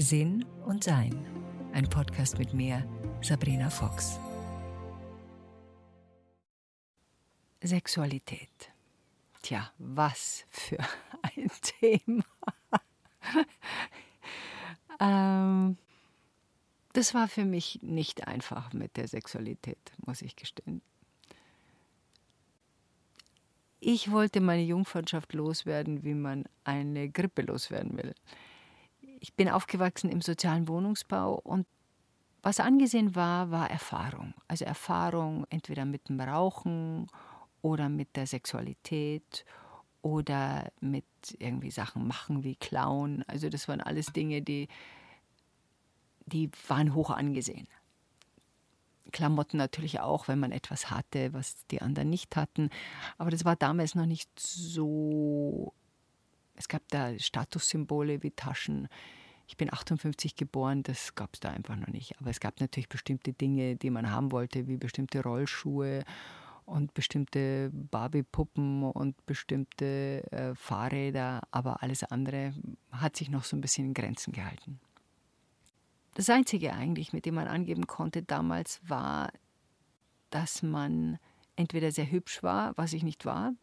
Sinn und Sein. Ein Podcast mit mir, Sabrina Fox. Sexualität. Tja, was für ein Thema. ähm, das war für mich nicht einfach mit der Sexualität, muss ich gestehen. Ich wollte meine Jungfreundschaft loswerden, wie man eine Grippe loswerden will. Ich bin aufgewachsen im sozialen Wohnungsbau und was angesehen war, war Erfahrung. Also Erfahrung entweder mit dem Rauchen oder mit der Sexualität oder mit irgendwie Sachen machen wie Klauen. Also das waren alles Dinge, die, die waren hoch angesehen. Klamotten natürlich auch, wenn man etwas hatte, was die anderen nicht hatten. Aber das war damals noch nicht so es gab da Statussymbole wie Taschen. Ich bin 58 geboren, das gab es da einfach noch nicht. Aber es gab natürlich bestimmte Dinge, die man haben wollte, wie bestimmte Rollschuhe und bestimmte Barbie-Puppen und bestimmte äh, Fahrräder. Aber alles andere hat sich noch so ein bisschen in Grenzen gehalten. Das Einzige eigentlich, mit dem man angeben konnte damals, war, dass man entweder sehr hübsch war, was ich nicht war,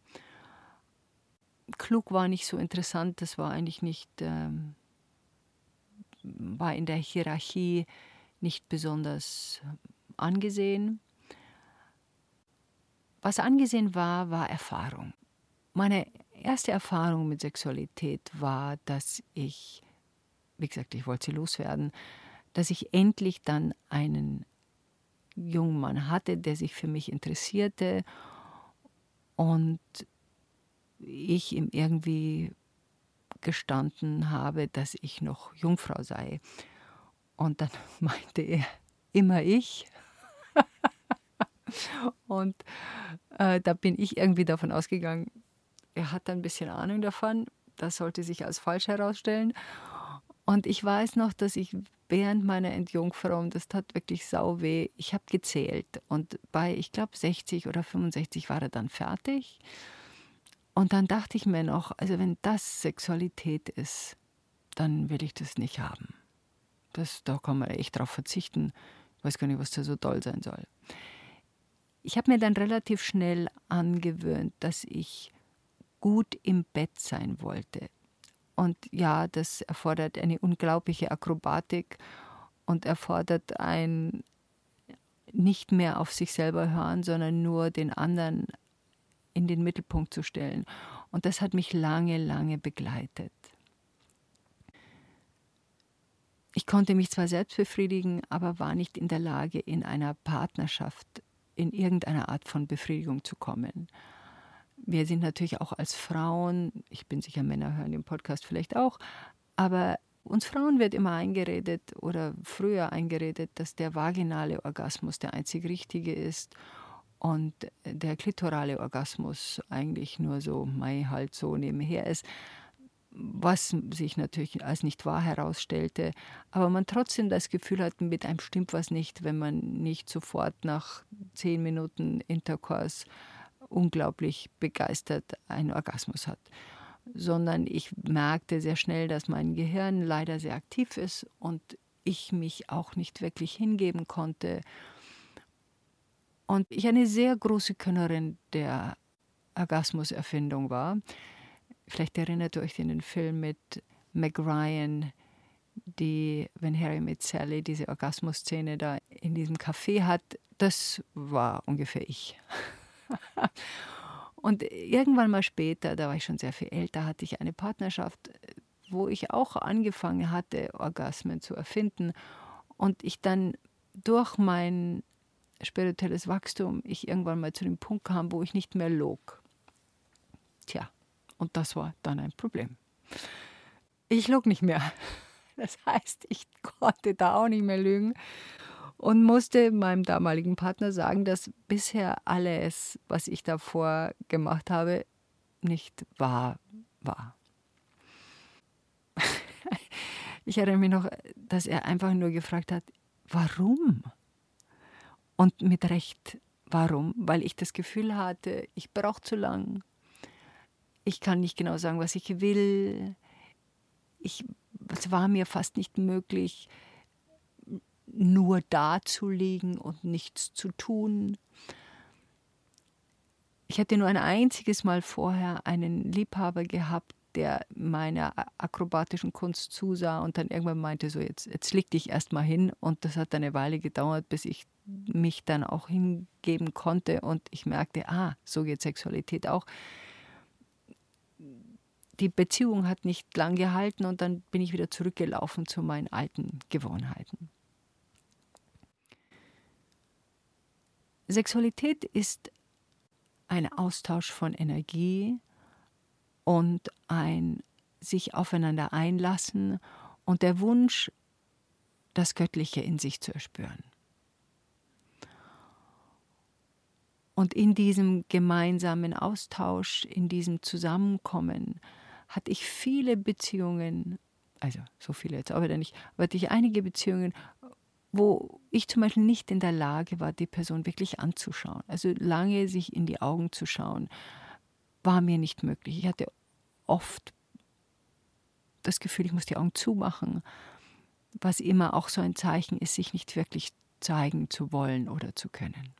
klug war nicht so interessant, das war eigentlich nicht, ähm, war in der Hierarchie nicht besonders angesehen. Was angesehen war, war Erfahrung. Meine erste Erfahrung mit Sexualität war, dass ich, wie gesagt, ich wollte sie loswerden, dass ich endlich dann einen jungen Mann hatte, der sich für mich interessierte und ich ihm irgendwie gestanden habe, dass ich noch Jungfrau sei. Und dann meinte er, immer ich. und äh, da bin ich irgendwie davon ausgegangen, er hat ein bisschen Ahnung davon. Das sollte sich als falsch herausstellen. Und ich weiß noch, dass ich während meiner Entjungferung, das tat wirklich sau weh, ich habe gezählt. Und bei, ich glaube, 60 oder 65 war er dann fertig. Und dann dachte ich mir noch, also wenn das Sexualität ist, dann will ich das nicht haben. Das, da kann man echt drauf verzichten. Ich weiß gar nicht, was da so toll sein soll. Ich habe mir dann relativ schnell angewöhnt, dass ich gut im Bett sein wollte. Und ja, das erfordert eine unglaubliche Akrobatik und erfordert ein nicht mehr auf sich selber hören, sondern nur den anderen in den Mittelpunkt zu stellen. Und das hat mich lange, lange begleitet. Ich konnte mich zwar selbst befriedigen, aber war nicht in der Lage, in einer Partnerschaft in irgendeiner Art von Befriedigung zu kommen. Wir sind natürlich auch als Frauen, ich bin sicher, Männer hören den Podcast vielleicht auch, aber uns Frauen wird immer eingeredet oder früher eingeredet, dass der vaginale Orgasmus der einzig richtige ist und der klitorale Orgasmus eigentlich nur so, mei, halt so nebenher ist, was sich natürlich als nicht wahr herausstellte, aber man trotzdem das Gefühl hat, mit einem stimmt was nicht, wenn man nicht sofort nach zehn Minuten Intercourse unglaublich begeistert einen Orgasmus hat. Sondern ich merkte sehr schnell, dass mein Gehirn leider sehr aktiv ist und ich mich auch nicht wirklich hingeben konnte und ich eine sehr große Könnerin der Orgasmuserfindung war. Vielleicht erinnert ihr euch an den Film mit Meg Ryan, die, wenn Harry mit Sally diese Orgasmusszene da in diesem Café hat, das war ungefähr ich. Und irgendwann mal später, da war ich schon sehr viel älter, hatte ich eine Partnerschaft, wo ich auch angefangen hatte, Orgasmen zu erfinden. Und ich dann durch mein spirituelles Wachstum ich irgendwann mal zu dem Punkt kam, wo ich nicht mehr log. Tja, und das war dann ein Problem. Ich log nicht mehr. Das heißt, ich konnte da auch nicht mehr lügen und musste meinem damaligen Partner sagen, dass bisher alles, was ich davor gemacht habe, nicht wahr war. Ich erinnere mich noch, dass er einfach nur gefragt hat, warum? Und mit Recht. Warum? Weil ich das Gefühl hatte, ich brauche zu lang. Ich kann nicht genau sagen, was ich will. Ich, es war mir fast nicht möglich, nur da zu liegen und nichts zu tun. Ich hatte nur ein einziges Mal vorher einen Liebhaber gehabt, der meiner akrobatischen Kunst zusah und dann irgendwann meinte, so jetzt, jetzt leg dich erst mal hin. Und das hat eine Weile gedauert, bis ich mich dann auch hingeben konnte und ich merkte, ah, so geht Sexualität auch. Die Beziehung hat nicht lang gehalten und dann bin ich wieder zurückgelaufen zu meinen alten Gewohnheiten. Sexualität ist ein Austausch von Energie und ein sich aufeinander einlassen und der Wunsch, das Göttliche in sich zu erspüren. Und in diesem gemeinsamen Austausch, in diesem Zusammenkommen, hatte ich viele Beziehungen, also so viele jetzt aber nicht, aber hatte ich einige Beziehungen, wo ich zum Beispiel nicht in der Lage war, die Person wirklich anzuschauen. Also lange sich in die Augen zu schauen, war mir nicht möglich. Ich hatte oft das Gefühl, ich muss die Augen zumachen, was immer auch so ein Zeichen ist, sich nicht wirklich zeigen zu wollen oder zu können.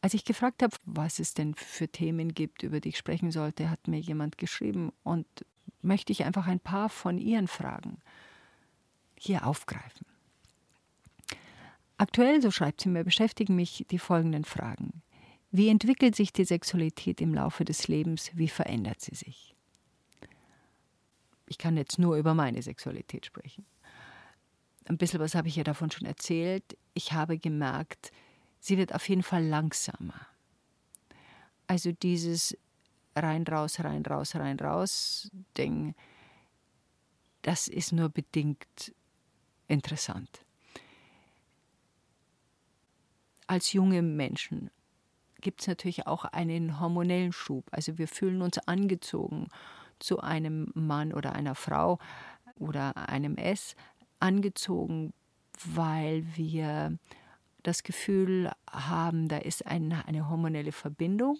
Als ich gefragt habe, was es denn für Themen gibt, über die ich sprechen sollte, hat mir jemand geschrieben und möchte ich einfach ein paar von ihren Fragen hier aufgreifen. Aktuell, so schreibt sie mir, beschäftigen mich die folgenden Fragen. Wie entwickelt sich die Sexualität im Laufe des Lebens? Wie verändert sie sich? Ich kann jetzt nur über meine Sexualität sprechen. Ein bisschen was habe ich ja davon schon erzählt. Ich habe gemerkt, sie wird auf jeden Fall langsamer. Also dieses rein, raus, rein, raus, rein, raus Ding, das ist nur bedingt interessant. Als junge Menschen gibt es natürlich auch einen hormonellen Schub. Also wir fühlen uns angezogen zu einem Mann oder einer Frau oder einem S, angezogen, weil wir das Gefühl haben, da ist eine, eine hormonelle Verbindung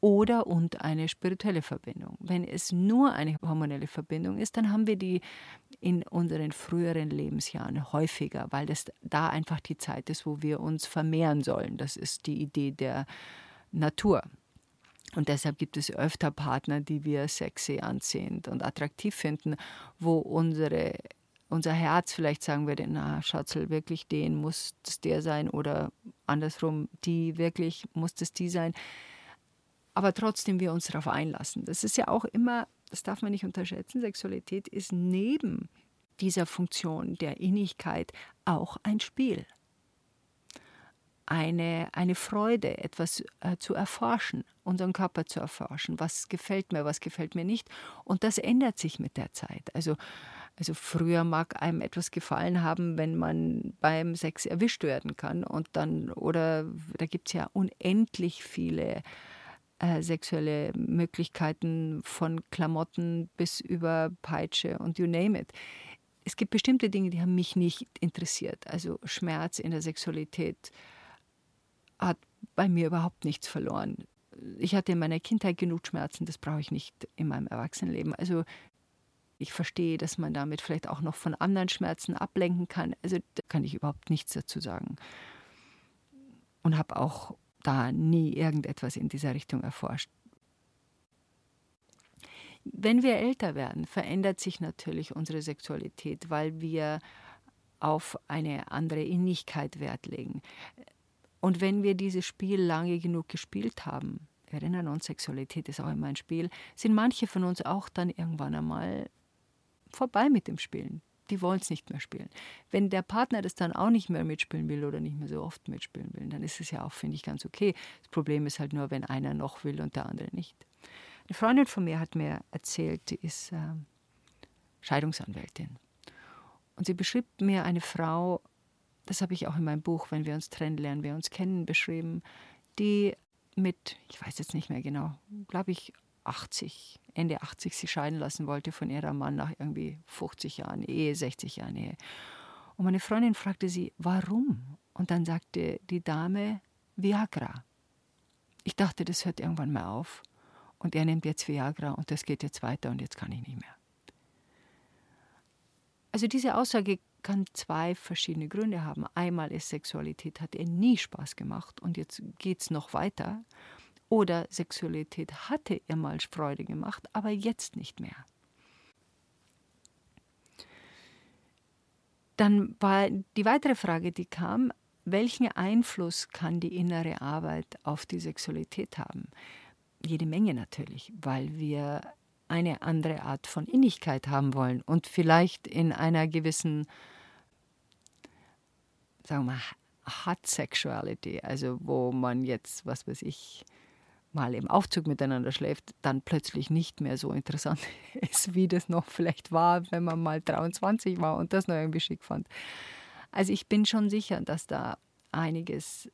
oder und eine spirituelle Verbindung. Wenn es nur eine hormonelle Verbindung ist, dann haben wir die in unseren früheren Lebensjahren häufiger, weil das da einfach die Zeit ist, wo wir uns vermehren sollen. Das ist die Idee der Natur. Und deshalb gibt es öfter Partner, die wir sexy, anziehend und attraktiv finden, wo unsere, unser Herz vielleicht sagen würde, na Schatzel, wirklich den muss es der sein oder andersrum, die wirklich muss es die sein aber trotzdem wir uns darauf einlassen. Das ist ja auch immer, das darf man nicht unterschätzen, Sexualität ist neben dieser Funktion der Innigkeit auch ein Spiel. Eine, eine Freude, etwas äh, zu erforschen, unseren Körper zu erforschen. Was gefällt mir, was gefällt mir nicht. Und das ändert sich mit der Zeit. Also, also früher mag einem etwas gefallen haben, wenn man beim Sex erwischt werden kann. Und dann, oder da gibt es ja unendlich viele äh, sexuelle Möglichkeiten von Klamotten bis über Peitsche und you name it. Es gibt bestimmte Dinge, die haben mich nicht interessiert. Also Schmerz in der Sexualität hat bei mir überhaupt nichts verloren. Ich hatte in meiner Kindheit genug Schmerzen, das brauche ich nicht in meinem Erwachsenenleben. Also ich verstehe, dass man damit vielleicht auch noch von anderen Schmerzen ablenken kann. Also da kann ich überhaupt nichts dazu sagen. Und habe auch da nie irgendetwas in dieser Richtung erforscht. Wenn wir älter werden, verändert sich natürlich unsere Sexualität, weil wir auf eine andere Innigkeit Wert legen. Und wenn wir dieses Spiel lange genug gespielt haben, erinnern uns, Sexualität ist auch immer ein Spiel, sind manche von uns auch dann irgendwann einmal vorbei mit dem Spielen die wollen es nicht mehr spielen. Wenn der Partner das dann auch nicht mehr mitspielen will oder nicht mehr so oft mitspielen will, dann ist es ja auch, finde ich, ganz okay. Das Problem ist halt nur, wenn einer noch will und der andere nicht. Eine Freundin von mir hat mir erzählt, die ist äh, Scheidungsanwältin. Und sie beschrieb mir eine Frau, das habe ich auch in meinem Buch, wenn wir uns trennen, lernen wir uns kennen, beschrieben, die mit, ich weiß jetzt nicht mehr genau, glaube ich, 80, Ende 80 sich scheiden lassen wollte von ihrem Mann nach irgendwie 50 Jahren Ehe, 60 Jahren Ehe. Und meine Freundin fragte sie, warum? Und dann sagte die Dame, Viagra. Ich dachte, das hört irgendwann mal auf. Und er nimmt jetzt Viagra und das geht jetzt weiter und jetzt kann ich nicht mehr. Also diese Aussage kann zwei verschiedene Gründe haben. Einmal ist Sexualität hat er nie Spaß gemacht und jetzt geht es noch weiter. Oder Sexualität hatte ihr mal Freude gemacht, aber jetzt nicht mehr. Dann war die weitere Frage, die kam, welchen Einfluss kann die innere Arbeit auf die Sexualität haben? Jede Menge natürlich, weil wir eine andere Art von Innigkeit haben wollen und vielleicht in einer gewissen, sagen wir mal, Hot Sexuality, also wo man jetzt, was weiß ich, mal im Aufzug miteinander schläft, dann plötzlich nicht mehr so interessant ist, wie das noch vielleicht war, wenn man mal 23 war und das noch irgendwie schick fand. Also ich bin schon sicher, dass da einiges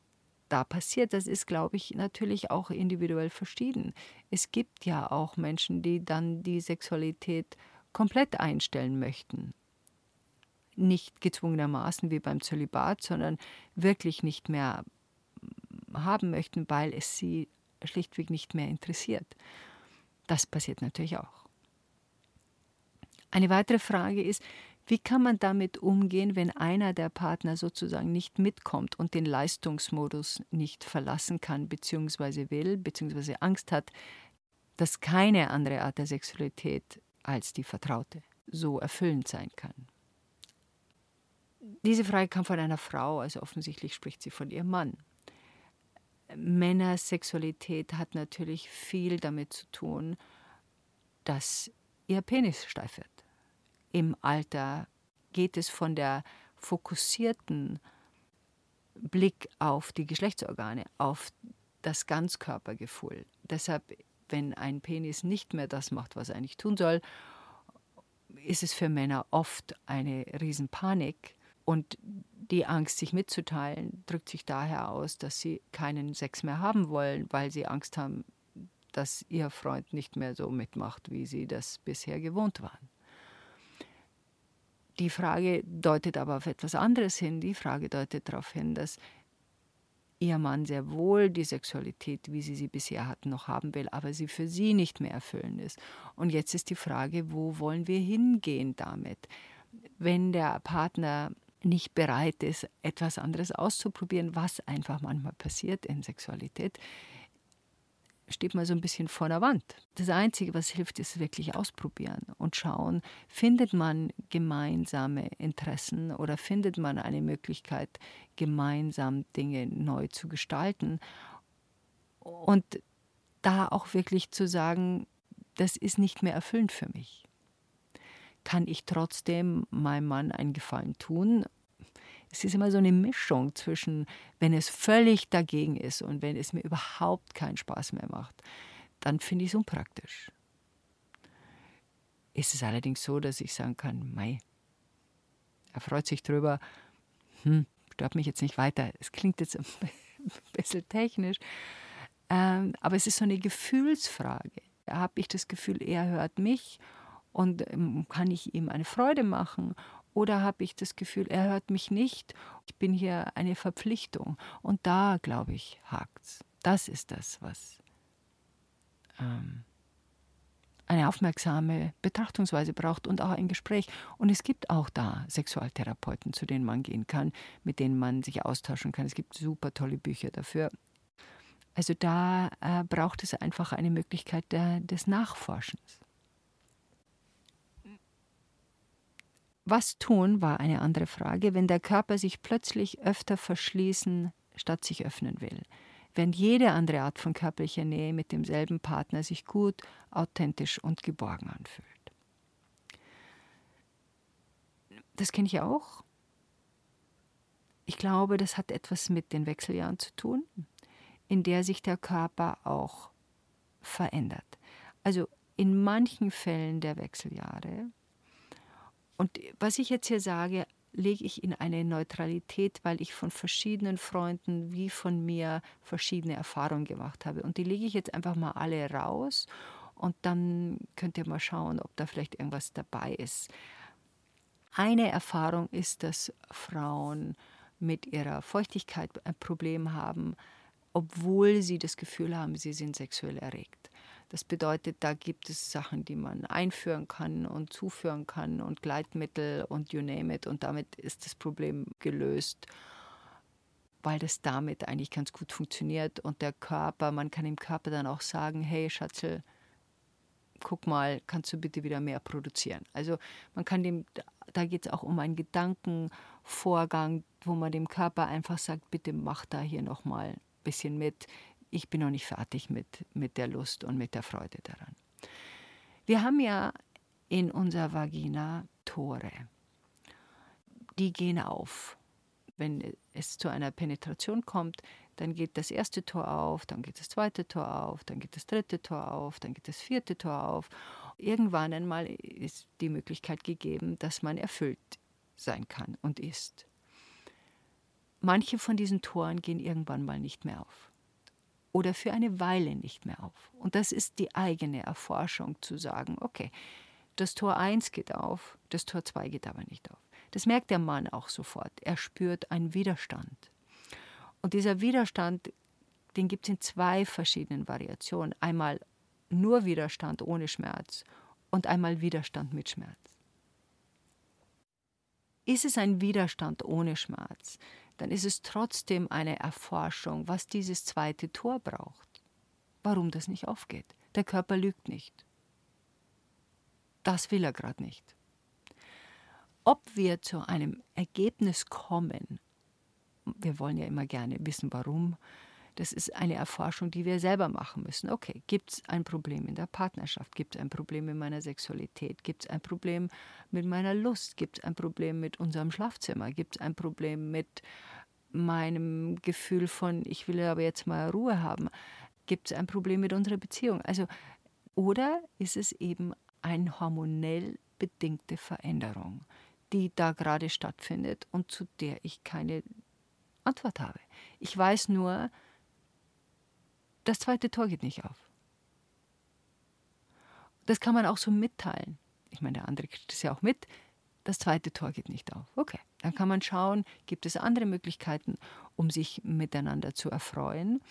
da passiert. Das ist, glaube ich, natürlich auch individuell verschieden. Es gibt ja auch Menschen, die dann die Sexualität komplett einstellen möchten. Nicht gezwungenermaßen wie beim Zölibat, sondern wirklich nicht mehr haben möchten, weil es sie schlichtweg nicht mehr interessiert. Das passiert natürlich auch. Eine weitere Frage ist, wie kann man damit umgehen, wenn einer der Partner sozusagen nicht mitkommt und den Leistungsmodus nicht verlassen kann, beziehungsweise will, beziehungsweise Angst hat, dass keine andere Art der Sexualität als die vertraute so erfüllend sein kann? Diese Frage kam von einer Frau, also offensichtlich spricht sie von ihrem Mann. Männersexualität hat natürlich viel damit zu tun, dass ihr Penis steif wird. Im Alter geht es von der fokussierten Blick auf die Geschlechtsorgane, auf das Ganzkörpergefühl. Deshalb, wenn ein Penis nicht mehr das macht, was er eigentlich tun soll, ist es für Männer oft eine Riesenpanik. Und die Angst, sich mitzuteilen, drückt sich daher aus, dass sie keinen Sex mehr haben wollen, weil sie Angst haben, dass ihr Freund nicht mehr so mitmacht, wie sie das bisher gewohnt waren. Die Frage deutet aber auf etwas anderes hin. Die Frage deutet darauf hin, dass ihr Mann sehr wohl die Sexualität, wie sie sie bisher hatten, noch haben will, aber sie für sie nicht mehr erfüllend ist. Und jetzt ist die Frage, wo wollen wir hingehen damit? Wenn der Partner nicht bereit ist, etwas anderes auszuprobieren, was einfach manchmal passiert in Sexualität, steht man so ein bisschen vor der Wand. Das Einzige, was hilft, ist wirklich ausprobieren und schauen, findet man gemeinsame Interessen oder findet man eine Möglichkeit, gemeinsam Dinge neu zu gestalten. Und da auch wirklich zu sagen, das ist nicht mehr erfüllend für mich. Kann ich trotzdem meinem Mann einen Gefallen tun es ist immer so eine Mischung zwischen, wenn es völlig dagegen ist und wenn es mir überhaupt keinen Spaß mehr macht, dann finde ich es unpraktisch. Ist es allerdings so, dass ich sagen kann, mei, er freut sich drüber, hm, stört mich jetzt nicht weiter. Es klingt jetzt ein bisschen technisch, ähm, aber es ist so eine Gefühlsfrage. Habe ich das Gefühl, er hört mich und ähm, kann ich ihm eine Freude machen oder habe ich das Gefühl, er hört mich nicht, ich bin hier eine Verpflichtung. Und da, glaube ich, hakt es. Das ist das, was ähm, eine aufmerksame Betrachtungsweise braucht und auch ein Gespräch. Und es gibt auch da Sexualtherapeuten, zu denen man gehen kann, mit denen man sich austauschen kann. Es gibt super tolle Bücher dafür. Also da äh, braucht es einfach eine Möglichkeit der, des Nachforschens. Was tun, war eine andere Frage, wenn der Körper sich plötzlich öfter verschließen statt sich öffnen will. Während jede andere Art von körperlicher Nähe mit demselben Partner sich gut, authentisch und geborgen anfühlt. Das kenne ich auch. Ich glaube, das hat etwas mit den Wechseljahren zu tun, in der sich der Körper auch verändert. Also in manchen Fällen der Wechseljahre und was ich jetzt hier sage, lege ich in eine Neutralität, weil ich von verschiedenen Freunden wie von mir verschiedene Erfahrungen gemacht habe. Und die lege ich jetzt einfach mal alle raus und dann könnt ihr mal schauen, ob da vielleicht irgendwas dabei ist. Eine Erfahrung ist, dass Frauen mit ihrer Feuchtigkeit ein Problem haben obwohl sie das Gefühl haben, sie sind sexuell erregt. Das bedeutet, da gibt es Sachen, die man einführen kann und zuführen kann und Gleitmittel und you name it. Und damit ist das Problem gelöst, weil das damit eigentlich ganz gut funktioniert. Und der Körper, man kann dem Körper dann auch sagen, hey Schatzel, guck mal, kannst du bitte wieder mehr produzieren. Also man kann dem, da geht es auch um einen Gedankenvorgang, wo man dem Körper einfach sagt, bitte mach da hier nochmal ein bisschen mit ich bin noch nicht fertig mit, mit der Lust und mit der Freude daran. Wir haben ja in unserer Vagina Tore. Die gehen auf. Wenn es zu einer Penetration kommt, dann geht das erste Tor auf, dann geht das zweite Tor auf, dann geht das dritte Tor auf, dann geht das vierte Tor auf. Irgendwann einmal ist die Möglichkeit gegeben, dass man erfüllt sein kann und ist. Manche von diesen Toren gehen irgendwann mal nicht mehr auf oder für eine Weile nicht mehr auf. Und das ist die eigene Erforschung zu sagen, okay, das Tor 1 geht auf, das Tor 2 geht aber nicht auf. Das merkt der Mann auch sofort. Er spürt einen Widerstand. Und dieser Widerstand, den gibt es in zwei verschiedenen Variationen. Einmal nur Widerstand ohne Schmerz und einmal Widerstand mit Schmerz. Ist es ein Widerstand ohne Schmerz, dann ist es trotzdem eine Erforschung, was dieses zweite Tor braucht. Warum das nicht aufgeht. Der Körper lügt nicht. Das will er gerade nicht. Ob wir zu einem Ergebnis kommen, wir wollen ja immer gerne wissen, warum, das ist eine Erforschung, die wir selber machen müssen. Okay, gibt es ein Problem in der Partnerschaft? Gibt es ein Problem in meiner Sexualität? Gibt es ein Problem mit meiner Lust? Gibt es ein Problem mit unserem Schlafzimmer? Gibt es ein Problem mit meinem Gefühl von, ich will aber jetzt mal Ruhe haben? Gibt es ein Problem mit unserer Beziehung? Also, oder ist es eben eine hormonell bedingte Veränderung, die da gerade stattfindet und zu der ich keine Antwort habe? Ich weiß nur, das zweite Tor geht nicht auf. Das kann man auch so mitteilen. Ich meine, der andere kriegt es ja auch mit. Das zweite Tor geht nicht auf. Okay, dann kann man schauen, gibt es andere Möglichkeiten, um sich miteinander zu erfreuen,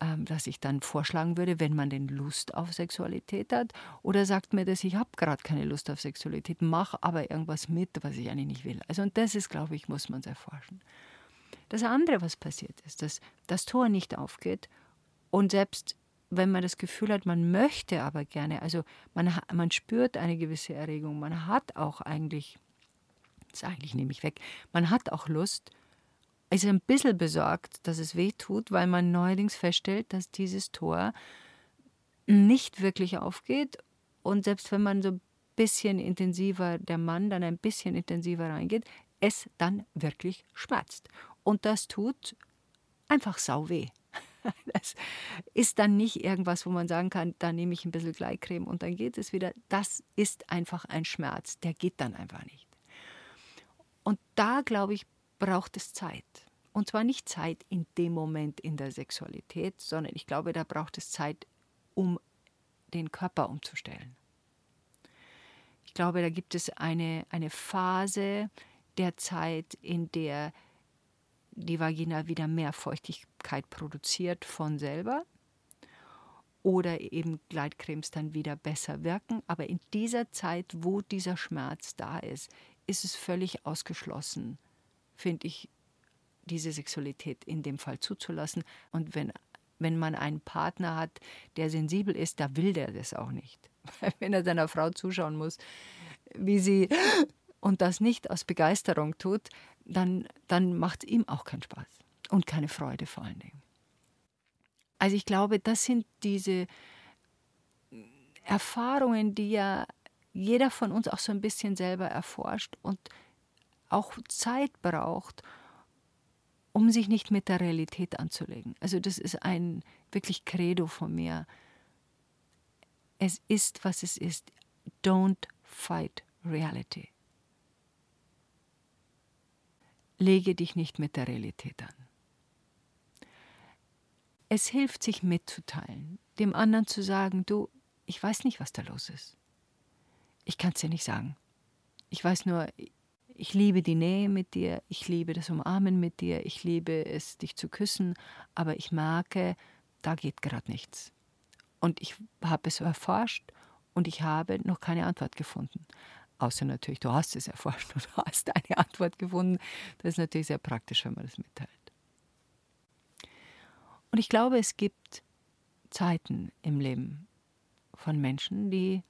ähm, dass ich dann vorschlagen würde, wenn man denn Lust auf Sexualität hat. Oder sagt mir das, ich habe gerade keine Lust auf Sexualität, mach aber irgendwas mit, was ich eigentlich nicht will. Also und das ist, glaube ich, muss man es erforschen. Das andere, was passiert ist, dass das Tor nicht aufgeht und selbst wenn man das Gefühl hat, man möchte aber gerne, also man, man spürt eine gewisse Erregung, man hat auch eigentlich, das eigentlich nehme ich weg, man hat auch Lust, ist ein bisschen besorgt, dass es weh tut, weil man neuerdings feststellt, dass dieses Tor nicht wirklich aufgeht und selbst wenn man so ein bisschen intensiver, der Mann dann ein bisschen intensiver reingeht, es dann wirklich schmerzt. Und das tut einfach sau weh. Das ist dann nicht irgendwas, wo man sagen kann, da nehme ich ein bisschen Gleitcreme und dann geht es wieder. Das ist einfach ein Schmerz, der geht dann einfach nicht. Und da, glaube ich, braucht es Zeit. Und zwar nicht Zeit in dem Moment in der Sexualität, sondern ich glaube, da braucht es Zeit, um den Körper umzustellen. Ich glaube, da gibt es eine, eine Phase der Zeit, in der die Vagina wieder mehr Feuchtigkeit produziert von selber oder eben Gleitcremes dann wieder besser wirken. Aber in dieser Zeit, wo dieser Schmerz da ist, ist es völlig ausgeschlossen, finde ich, diese Sexualität in dem Fall zuzulassen. Und wenn, wenn man einen Partner hat, der sensibel ist, da will der das auch nicht. wenn er seiner Frau zuschauen muss, wie sie und das nicht aus Begeisterung tut, dann, dann macht es ihm auch keinen Spaß und keine Freude vor allen Dingen. Also ich glaube, das sind diese Erfahrungen, die ja jeder von uns auch so ein bisschen selber erforscht und auch Zeit braucht, um sich nicht mit der Realität anzulegen. Also das ist ein wirklich Credo von mir. Es ist, was es ist. Don't fight reality. Lege dich nicht mit der Realität an. Es hilft, sich mitzuteilen, dem anderen zu sagen, du, ich weiß nicht, was da los ist. Ich kann es dir nicht sagen. Ich weiß nur, Ich liebe die Nähe mit dir, ich liebe das Umarmen mit dir, ich liebe es, dich zu küssen, aber ich merke, da geht gerade nichts. Und ich habe es erforscht und ich habe noch keine Antwort gefunden. Außer natürlich, du hast es erforscht und hast eine Antwort gefunden. Das ist natürlich sehr praktisch, wenn man das mitteilt. Und ich glaube, es gibt Zeiten im Leben von Menschen, die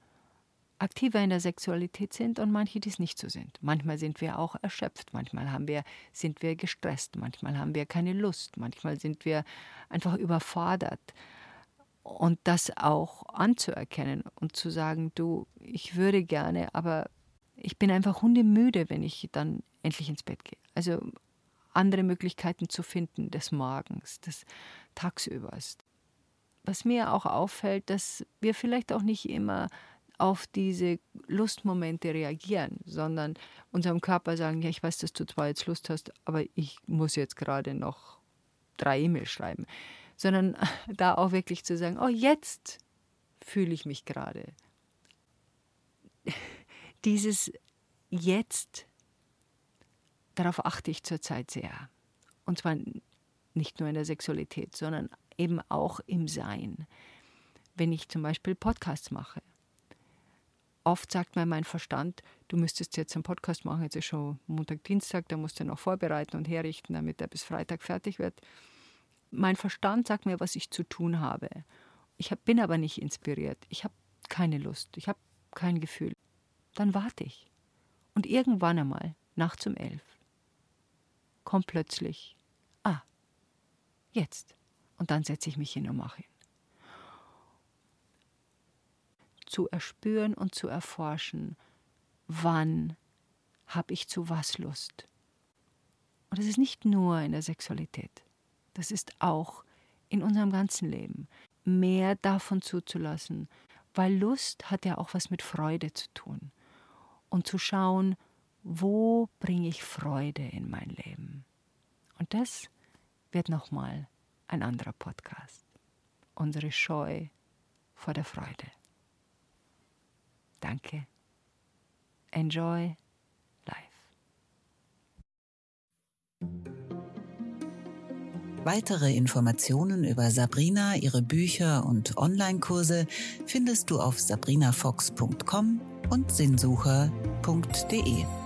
aktiver in der Sexualität sind und manche, die es nicht so sind. Manchmal sind wir auch erschöpft, manchmal haben wir, sind wir gestresst, manchmal haben wir keine Lust, manchmal sind wir einfach überfordert. Und das auch anzuerkennen und zu sagen, du, ich würde gerne, aber ich bin einfach hundemüde, wenn ich dann endlich ins Bett gehe. Also andere Möglichkeiten zu finden des Morgens, des Tagsübers. Was mir auch auffällt, dass wir vielleicht auch nicht immer auf diese Lustmomente reagieren, sondern unserem Körper sagen, ja, ich weiß, dass du zwar jetzt Lust hast, aber ich muss jetzt gerade noch drei E-Mails schreiben, sondern da auch wirklich zu sagen, oh, jetzt fühle ich mich gerade. Dieses Jetzt, darauf achte ich zurzeit sehr. Und zwar nicht nur in der Sexualität, sondern eben auch im Sein. Wenn ich zum Beispiel Podcasts mache, oft sagt mir mein Verstand, du müsstest jetzt einen Podcast machen, jetzt ist schon Montag, Dienstag, da musst du noch vorbereiten und herrichten, damit er bis Freitag fertig wird. Mein Verstand sagt mir, was ich zu tun habe. Ich bin aber nicht inspiriert. Ich habe keine Lust. Ich habe kein Gefühl. Dann warte ich. Und irgendwann einmal, nachts um elf, kommt plötzlich, ah, jetzt. Und dann setze ich mich hin und mache ihn. zu erspüren und zu erforschen, wann habe ich zu was Lust. Und das ist nicht nur in der Sexualität, das ist auch in unserem ganzen Leben. Mehr davon zuzulassen, weil Lust hat ja auch was mit Freude zu tun. Und zu schauen, wo bringe ich Freude in mein Leben. Und das wird nochmal ein anderer Podcast. Unsere Scheu vor der Freude. Danke. Enjoy life. Weitere Informationen über Sabrina, ihre Bücher und Online-Kurse findest du auf sabrinafox.com und sinnsucher.de.